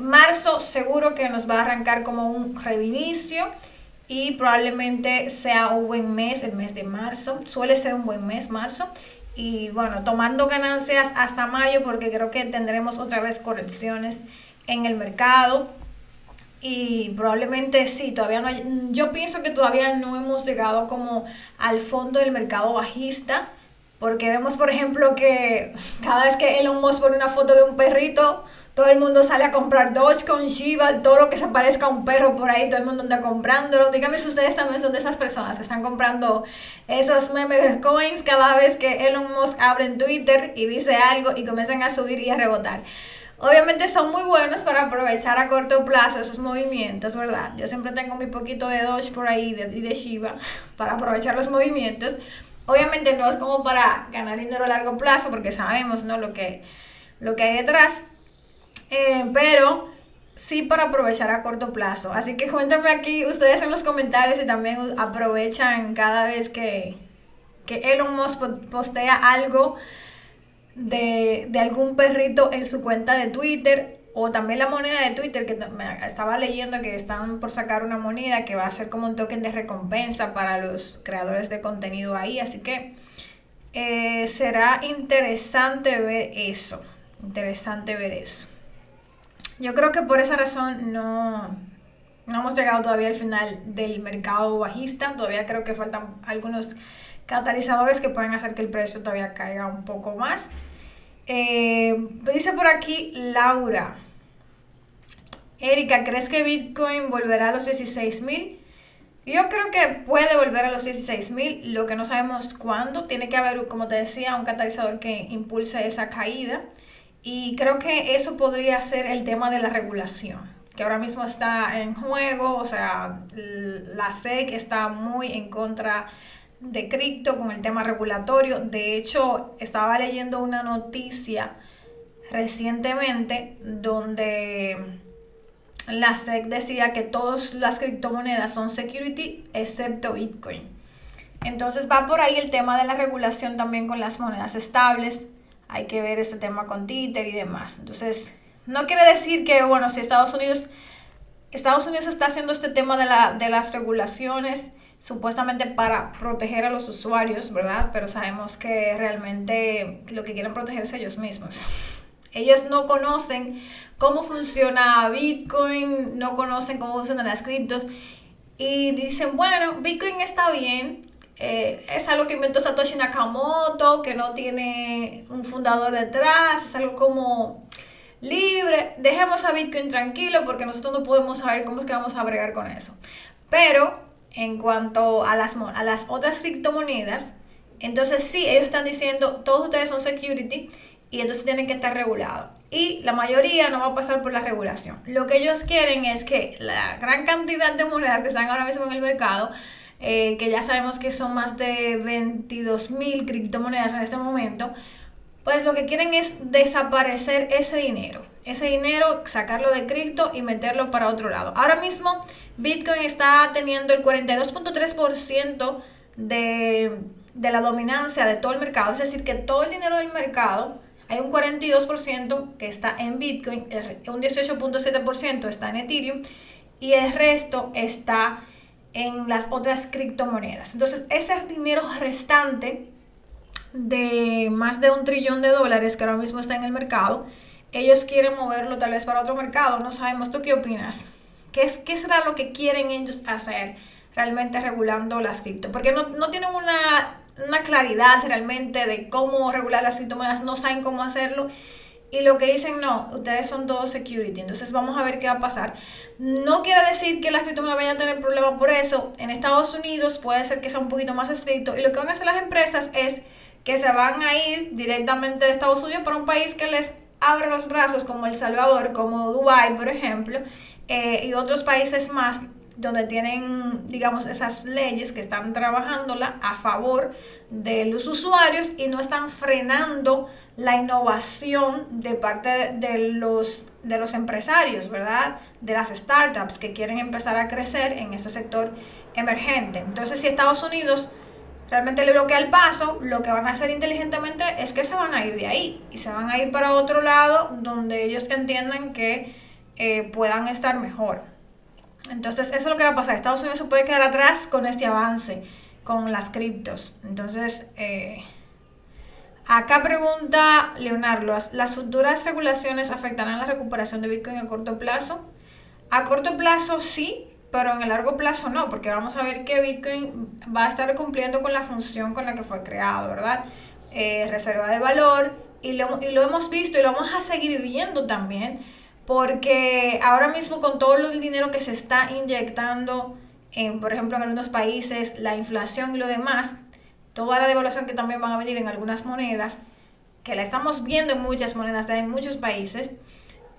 Marzo seguro que nos va a arrancar como un reinicio y probablemente sea un buen mes, el mes de marzo. Suele ser un buen mes, marzo. Y bueno, tomando ganancias hasta mayo porque creo que tendremos otra vez correcciones en el mercado. Y probablemente sí, todavía no hay, yo pienso que todavía no hemos llegado como al fondo del mercado bajista, porque vemos por ejemplo que cada vez que Elon Musk pone una foto de un perrito, todo el mundo sale a comprar Dogecoin, Shiba, todo lo que se parezca a un perro por ahí, todo el mundo anda comprándolo. Díganme si ustedes también son de esas personas que están comprando esos memes coins cada vez que Elon Musk abre en Twitter y dice algo y comienzan a subir y a rebotar. Obviamente son muy buenos para aprovechar a corto plazo esos movimientos, ¿verdad? Yo siempre tengo mi poquito de Doge por ahí y de, de Shiba para aprovechar los movimientos. Obviamente no es como para ganar dinero a largo plazo porque sabemos, ¿no? Lo que, lo que hay detrás. Eh, pero sí para aprovechar a corto plazo. Así que cuéntame aquí ustedes en los comentarios y también aprovechan cada vez que, que Elon Musk postea algo de, algún perrito en su cuenta de Twitter o también la moneda de Twitter que estaba leyendo que están por sacar una moneda que va a ser como un token de recompensa para los creadores de contenido ahí. Así que eh, será interesante ver eso. Interesante ver eso. Yo creo que por esa razón no, no hemos llegado todavía al final del mercado bajista. Todavía creo que faltan algunos catalizadores que pueden hacer que el precio todavía caiga un poco más. Eh, dice por aquí Laura. Erika, ¿crees que Bitcoin volverá a los 16 mil? Yo creo que puede volver a los 16 mil, lo que no sabemos cuándo. Tiene que haber, como te decía, un catalizador que impulse esa caída. Y creo que eso podría ser el tema de la regulación, que ahora mismo está en juego. O sea, la SEC está muy en contra de cripto con el tema regulatorio. De hecho, estaba leyendo una noticia recientemente donde la SEC decía que todas las criptomonedas son security excepto Bitcoin. Entonces va por ahí el tema de la regulación también con las monedas estables. Hay que ver ese tema con Tether y demás. Entonces, no quiere decir que, bueno, si Estados Unidos, Estados Unidos está haciendo este tema de, la, de las regulaciones supuestamente para proteger a los usuarios, ¿verdad? Pero sabemos que realmente lo que quieren protegerse ellos mismos. Ellos no conocen cómo funciona Bitcoin, no conocen cómo funcionan las criptos y dicen, bueno, Bitcoin está bien, eh, es algo que inventó Satoshi Nakamoto, que no tiene un fundador detrás, es algo como libre, dejemos a Bitcoin tranquilo porque nosotros no podemos saber cómo es que vamos a bregar con eso. Pero en cuanto a las, a las otras criptomonedas, entonces sí, ellos están diciendo, todos ustedes son security y entonces tienen que estar regulados. Y la mayoría no va a pasar por la regulación. Lo que ellos quieren es que la gran cantidad de monedas que están ahora mismo en el mercado, eh, que ya sabemos que son más de 22 mil criptomonedas en este momento, pues lo que quieren es desaparecer ese dinero. Ese dinero, sacarlo de cripto y meterlo para otro lado. Ahora mismo Bitcoin está teniendo el 42.3% de, de la dominancia de todo el mercado. Es decir, que todo el dinero del mercado, hay un 42% que está en Bitcoin, un 18.7% está en Ethereum y el resto está en las otras criptomonedas. Entonces, ese dinero restante de más de un trillón de dólares que ahora mismo está en el mercado, ellos quieren moverlo tal vez para otro mercado, no sabemos, ¿tú qué opinas? ¿Qué, es, qué será lo que quieren ellos hacer realmente regulando las cripto? Porque no, no tienen una, una claridad realmente de cómo regular las criptomonedas, no saben cómo hacerlo. Y lo que dicen, no, ustedes son todos security. Entonces vamos a ver qué va a pasar. No quiere decir que las criptomonedas vayan a tener problemas por eso. En Estados Unidos puede ser que sea un poquito más estricto. Y lo que van a hacer las empresas es que se van a ir directamente de Estados Unidos para un país que les abre los brazos, como El Salvador, como Dubai, por ejemplo, eh, y otros países más donde tienen, digamos, esas leyes que están trabajándola a favor de los usuarios y no están frenando la innovación de parte de los, de los empresarios, ¿verdad? De las startups que quieren empezar a crecer en este sector emergente. Entonces, si Estados Unidos realmente le bloquea el paso, lo que van a hacer inteligentemente es que se van a ir de ahí y se van a ir para otro lado donde ellos entiendan que eh, puedan estar mejor. Entonces, eso es lo que va a pasar. Estados Unidos se puede quedar atrás con este avance, con las criptos. Entonces, eh, acá pregunta Leonardo, ¿las futuras regulaciones afectarán la recuperación de Bitcoin a corto plazo? A corto plazo sí, pero en el largo plazo no, porque vamos a ver que Bitcoin va a estar cumpliendo con la función con la que fue creado, ¿verdad? Eh, reserva de valor, y lo, y lo hemos visto y lo vamos a seguir viendo también porque ahora mismo con todo el dinero que se está inyectando, en, por ejemplo, en algunos países, la inflación y lo demás, toda la devaluación que también van a venir en algunas monedas, que la estamos viendo en muchas monedas, en muchos países,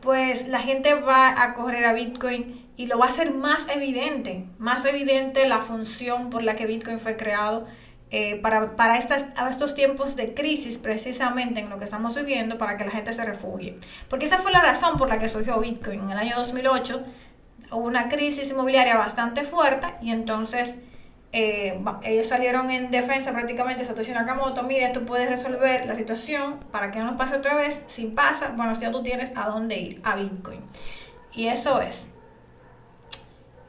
pues la gente va a correr a Bitcoin y lo va a hacer más evidente, más evidente la función por la que Bitcoin fue creado eh, para, para estas, estos tiempos de crisis, precisamente en lo que estamos viviendo, para que la gente se refugie. Porque esa fue la razón por la que surgió Bitcoin. En el año 2008 hubo una crisis inmobiliaria bastante fuerte y entonces eh, ellos salieron en defensa prácticamente Satoshi Nakamoto, mira, tú puedes resolver la situación para que no nos pase otra vez. Si pasa, bueno, si ya tú tienes a dónde ir, a Bitcoin. Y eso es.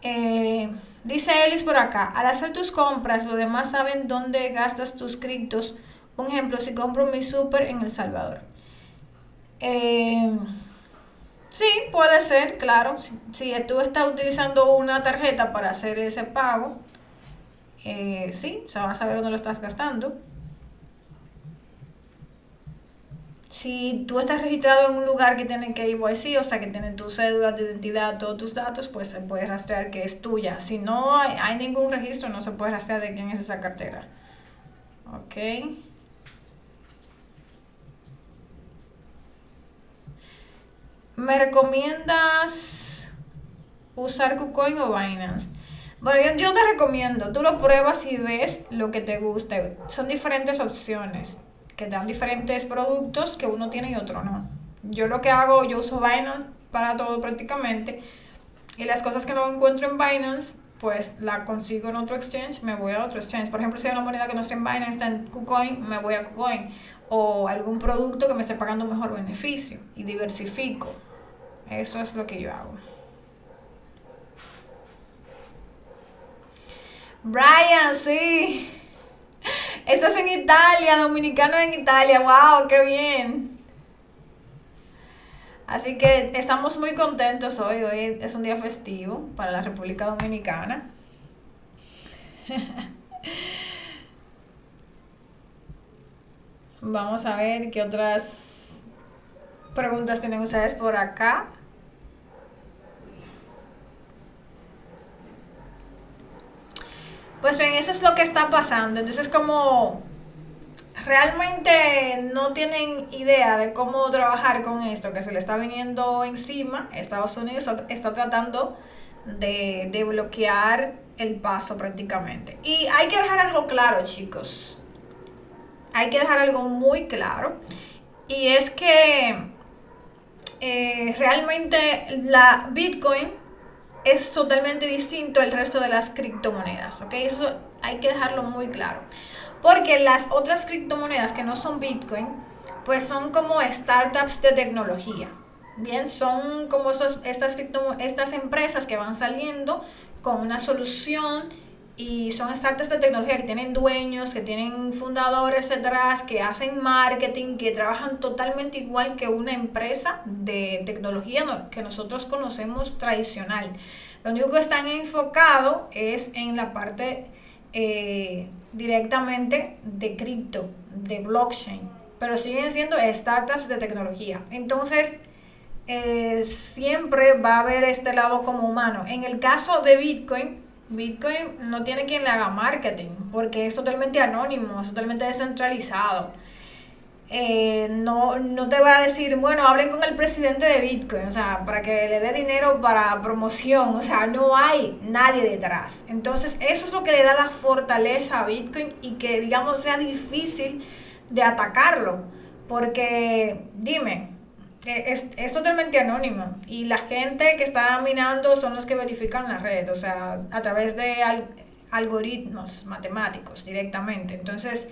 Eh, dice Ellis por acá, al hacer tus compras, los demás saben dónde gastas tus criptos. Un ejemplo, si compro mi super en El Salvador. Eh, sí, puede ser, claro. Si, tú estás utilizando una tarjeta para hacer ese pago, eh, sí, se va a saber dónde lo estás gastando. Si tú estás registrado en un lugar que tiene KYC, o sea, que tiene tu cédula de identidad, todos tus datos, pues se puede rastrear que es tuya. Si no hay, hay ningún registro, no se puede rastrear de quién es esa cartera. Ok. ¿Me recomiendas usar KuCoin o Binance? Bueno, yo, yo, te recomiendo, tú lo pruebas y ves lo que te guste. Son diferentes opciones que dan diferentes productos que uno tiene y otro no. Yo lo que hago, yo uso Binance para todo prácticamente. Y las cosas que no encuentro en Binance, pues la consigo en otro exchange, me voy a otro exchange. Por ejemplo, si hay una moneda que no está en Binance, está en KuCoin, me voy a KuCoin. O algún producto que me esté pagando mejor beneficio y diversifico. Eso es lo que yo hago. Brian, sí. Estás en Italia, dominicano en Italia, wow, qué bien. Así que estamos muy contentos hoy, hoy es un día festivo para la República Dominicana. Vamos a ver qué otras preguntas tienen ustedes por acá. Pues bien, eso es lo que está pasando. Entonces, como realmente no tienen idea de cómo trabajar con esto que se le está viniendo encima, Estados Unidos está tratando de, de bloquear el paso prácticamente. Y hay que dejar algo claro, chicos. Hay que dejar algo muy claro. Y es que eh, realmente la Bitcoin es totalmente distinto al resto de las criptomonedas, ¿ok? Eso hay que dejarlo muy claro. Porque las otras criptomonedas que no son Bitcoin, pues son como startups de tecnología. Bien, son como estas, estas empresas que van saliendo con una solución y son startups de tecnología que tienen dueños, que tienen fundadores detrás, que hacen marketing, que trabajan totalmente igual que una empresa de tecnología que nosotros conocemos tradicional. Lo único que están enfocados es en la parte eh, directamente de cripto, de blockchain, pero siguen siendo startups de tecnología. Entonces, eh, siempre va a haber este lado como humano. En el caso de Bitcoin, Bitcoin no tiene quien le haga marketing, porque es totalmente anónimo, es totalmente descentralizado. Eh, no, no te va a decir, bueno, hablen con el presidente de Bitcoin, o sea, para que le dé dinero para promoción, o sea, no hay nadie detrás. Entonces, eso es lo que le da la fortaleza a Bitcoin y que, digamos, sea difícil de atacarlo, porque, dime, es, es, totalmente anónimo y la gente que está minando son los que verifican la red, o sea, a través de algoritmos matemáticos directamente. Entonces,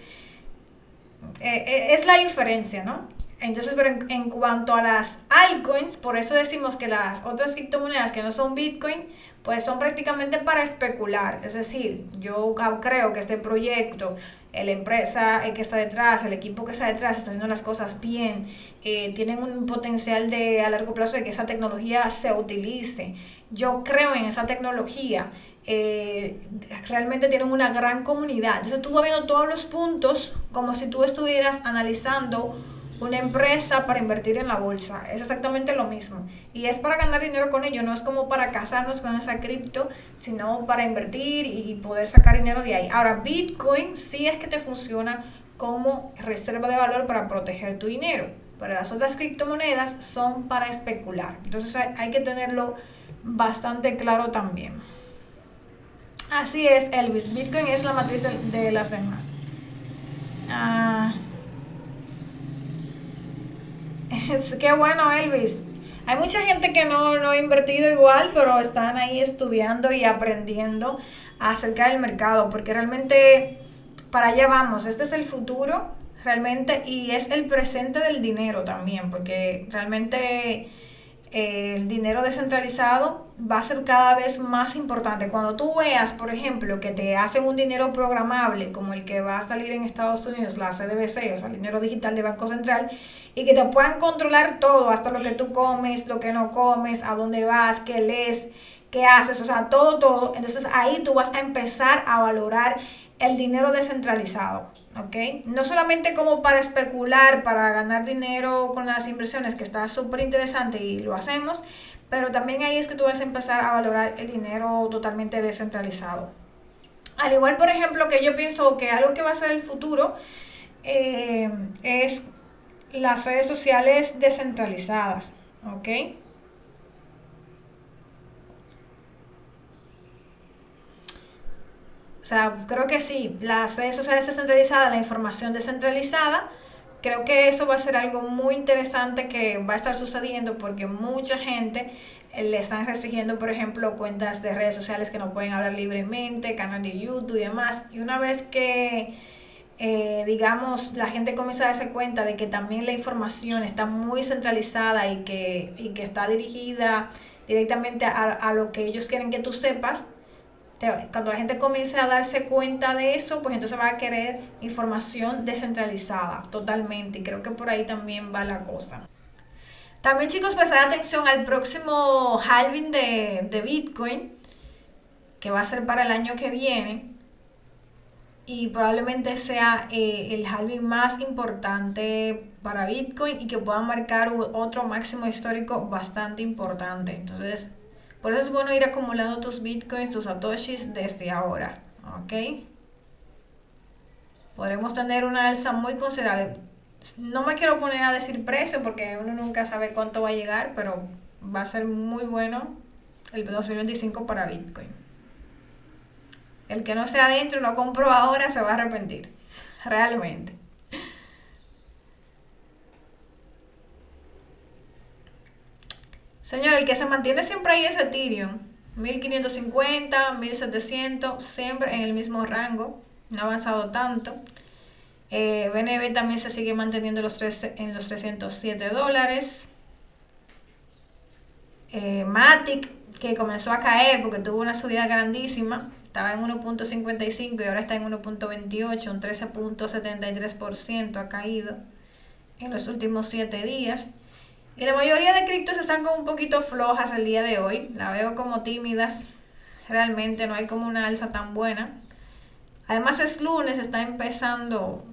eh, eh, es la diferencia, ¿no? Entonces, pero en, cuanto a las altcoins, por eso decimos que las otras criptomonedas que no son Bitcoin, pues son prácticamente para especular. Es decir, yo creo que este proyecto, la empresa que está detrás, el equipo que está detrás, está haciendo las cosas bien, eh, tienen un potencial de a largo plazo de que esa tecnología se utilice. Yo creo en esa tecnología. Eh, realmente tienen una gran comunidad. Entonces tú vas viendo todos los puntos como si tú estuvieras analizando una empresa para invertir en la bolsa. Es exactamente lo mismo. Y es para ganar dinero con ello, no es como para casarnos con esa cripto, sino para invertir y poder sacar dinero de ahí. Ahora, Bitcoin sí es que te funciona como reserva de valor para proteger tu dinero. Pero las otras criptomonedas son para especular. Entonces hay que tenerlo bastante claro también. Así es, Elvis. Bitcoin es la matriz de las demás. Ah. Es, qué bueno, Elvis. Hay mucha gente que no, no ha invertido igual, pero están ahí estudiando y aprendiendo acerca del mercado, porque realmente para allá vamos. Este es el futuro, realmente, y es el presente del dinero también, porque realmente el dinero descentralizado va a ser cada vez más importante. Cuando tú veas, por ejemplo, que te hacen un dinero programable como el que va a salir en Estados Unidos, la CDBC, o sea, el dinero digital de Banco Central, y que te puedan controlar todo, hasta lo que tú comes, lo que no comes, a dónde vas, qué lees, qué haces, o sea, todo, todo. Entonces ahí tú vas a empezar a valorar el dinero descentralizado, ¿ok? No solamente como para especular, para ganar dinero con las inversiones, que está súper interesante y lo hacemos, pero también ahí es que tú vas a empezar a valorar el dinero totalmente descentralizado. Al igual, por ejemplo, que yo pienso que algo que va a ser el futuro eh, es las redes sociales descentralizadas, ¿ok? O sea, creo que sí, las redes sociales descentralizadas, la información descentralizada, creo que eso va a ser algo muy interesante que va a estar sucediendo porque mucha gente eh, le están restringiendo, por ejemplo, cuentas de redes sociales que no pueden hablar libremente, canal de YouTube y demás. Y una vez que, eh, digamos, la gente comienza a darse cuenta de que también la información está muy centralizada y que, y que está dirigida directamente a, a lo que ellos quieren que tú sepas, cuando la gente comience a darse cuenta de eso, pues entonces va a querer información descentralizada totalmente. Y creo que por ahí también va la cosa. También chicos, prestar atención al próximo halving de, Bitcoin, que va a ser para el año que viene. Y probablemente sea eh, el halving más importante para Bitcoin y que pueda marcar otro máximo histórico bastante importante. Entonces, por eso es bueno ir acumulando tus bitcoins, tus satoshis desde ahora. ¿Ok? Podremos tener una alza muy considerable. No me quiero poner a decir precio porque uno nunca sabe cuánto va a llegar, pero va a ser muy bueno el 2025 para Bitcoin. El que no sea adentro y no compró ahora se va a arrepentir. Realmente. Señor, el que se mantiene siempre ahí es Ethereum. 1550, 1700, siempre en el mismo rango. No ha avanzado tanto. Eh, BNB también se sigue manteniendo los en los 307 dólares. Eh, Matic, que comenzó a caer porque tuvo una subida grandísima, estaba en 1.55 y ahora está en 1.28, un 13.73% ha caído en los últimos 7 días. Y la mayoría de criptos están como un poquito flojas el día de hoy. La veo como tímidas. Realmente no hay como una alza tan buena. Además es lunes, está empezando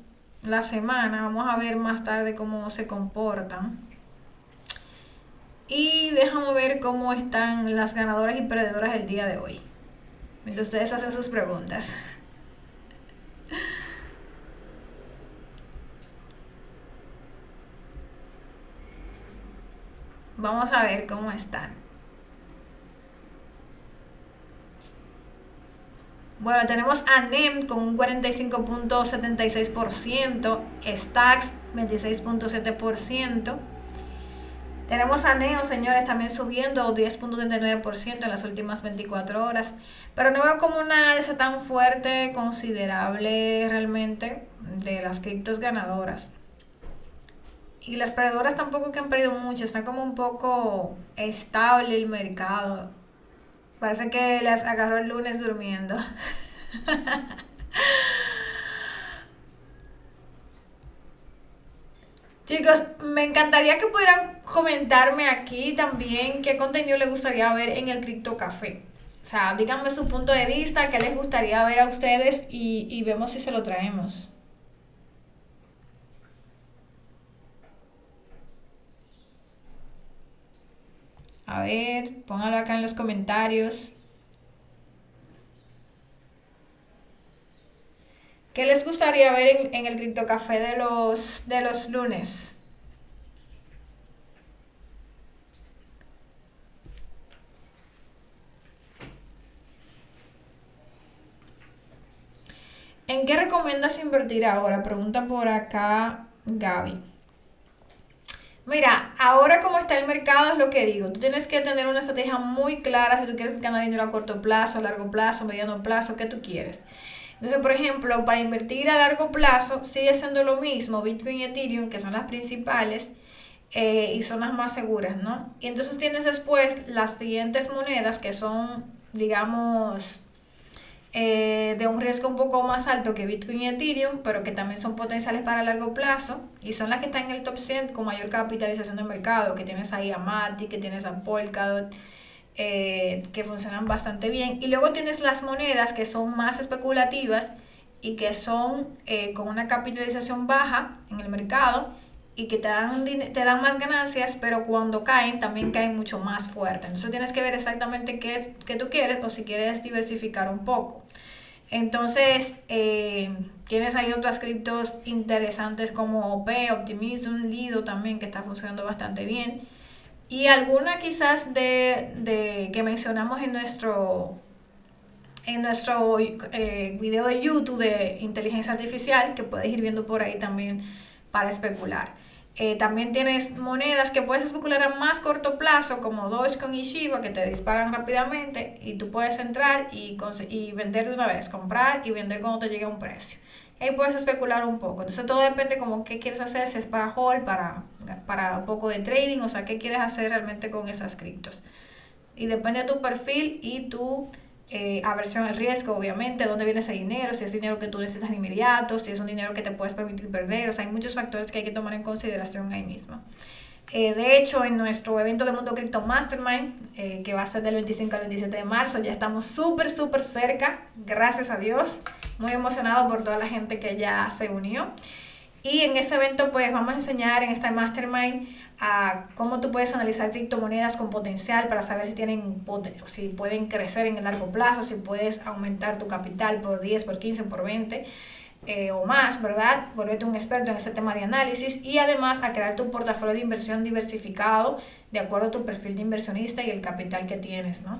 la semana. Vamos a ver más tarde cómo se comportan. Y déjame ver cómo están las ganadoras y perdedoras el día de hoy. Mientras ustedes hacen sus preguntas. Vamos a ver cómo están. Bueno, tenemos a NEM con un 45.76%, Stacks 26.7%. Tenemos a Neo, señores, también subiendo 10.39% en las últimas 24 horas. Pero no veo como una alza tan fuerte, considerable realmente, de las criptos ganadoras. Y las perdedoras tampoco que han perdido mucho, está como un poco estable el mercado. Parece que las agarró el lunes durmiendo. Chicos, me encantaría que pudieran comentarme aquí también qué contenido les gustaría ver en el Crypto Café. O sea, díganme su punto de vista, qué les gustaría ver a ustedes y, y vemos si se lo traemos. A ver, pónganlo acá en los comentarios. ¿Qué les gustaría ver en, el Cripto Café de los, de los lunes? ¿En qué recomiendas invertir ahora? Pregunta por acá Gaby. Mira, ahora como está el mercado es lo que digo, tú tienes que tener una estrategia muy clara si tú quieres ganar dinero a corto plazo, a largo plazo, mediano plazo, ¿qué tú quieres? Entonces, por ejemplo, para invertir a largo plazo sigue siendo lo mismo Bitcoin y Ethereum, que son las principales eh, y son las más seguras, ¿no? Y entonces tienes después las siguientes monedas que son, digamos, eh, de un riesgo un poco más alto que Bitcoin y Ethereum, pero que también son potenciales para largo plazo y son las que están en el top 100 con mayor capitalización de mercado, que tienes ahí a Mati, que tienes a Polkadot, eh, que funcionan bastante bien. Y luego tienes las monedas que son más especulativas y que son eh, con una capitalización baja en el mercado y que te dan, te dan más ganancias, pero cuando caen también caen mucho más fuerte. Entonces tienes que ver exactamente qué, qué tú quieres o si quieres diversificar un poco. Entonces, eh, tienes ahí otras criptos interesantes como OP, Optimism, Lido también, que está funcionando bastante bien. Y alguna quizás de, de que mencionamos en nuestro, en nuestro eh, video de YouTube de inteligencia artificial, que puedes ir viendo por ahí también para especular. Eh, también tienes monedas que puedes especular a más corto plazo, como Dogecoin y Shiba, que te disparan rápidamente y tú puedes entrar y, y vender de una vez, comprar y vender cuando te llegue a un precio. Ahí puedes especular un poco. Entonces todo depende como qué quieres hacer, si es para hold, para, para un poco de trading, o sea, qué quieres hacer realmente con esas criptos. Y depende de tu perfil y tu eh, aversión al riesgo, obviamente, dónde viene ese dinero, si es dinero que tú necesitas de inmediato, si es un dinero que te puedes permitir perder, o sea, hay muchos factores que hay que tomar en consideración ahí mismo. Eh, de hecho, en nuestro evento de Mundo Cripto Mastermind, eh, que va a ser del 25 al 27 de marzo, ya estamos súper, súper cerca, gracias a Dios, muy emocionado por toda la gente que ya se unió. Y en ese evento, pues vamos a enseñar en esta Mastermind a cómo tú puedes analizar criptomonedas con potencial para saber si, tienen, si pueden crecer en el largo plazo, si puedes aumentar tu capital por 10, por 15, por 20 eh, o más, ¿verdad? Volverte un experto en ese tema de análisis y además a crear tu portafolio de inversión diversificado de acuerdo a tu perfil de inversionista y el capital que tienes, ¿no?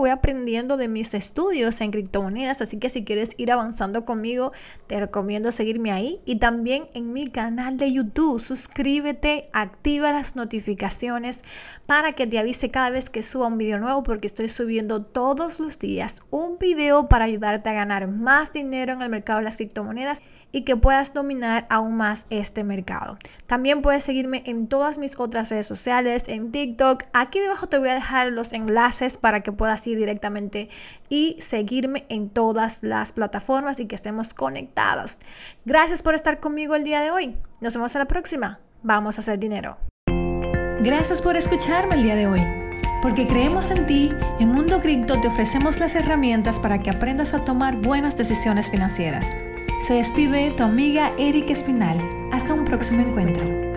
voy aprendiendo de mis estudios en criptomonedas, así que si quieres ir avanzando conmigo, te recomiendo seguirme ahí y también en mi canal de YouTube. Suscríbete, activa las notificaciones para que te avise cada vez que suba un video nuevo porque estoy subiendo todos los días un video para ayudarte a ganar más dinero en el mercado de las criptomonedas y que puedas dominar aún más este mercado. También puedes seguirme en todas mis otras redes sociales, en TikTok. Aquí debajo te voy a dejar los enlaces para que puedas ir directamente y seguirme en todas las plataformas y que estemos conectados. Gracias por estar conmigo el día de hoy. Nos vemos en la próxima. Vamos a hacer dinero. Gracias por escucharme el día de hoy. Porque creemos en ti, en Mundo Cripto te ofrecemos las herramientas para que aprendas a tomar buenas decisiones financieras. Se despide tu amiga Erika Espinal. Hasta un próximo encuentro.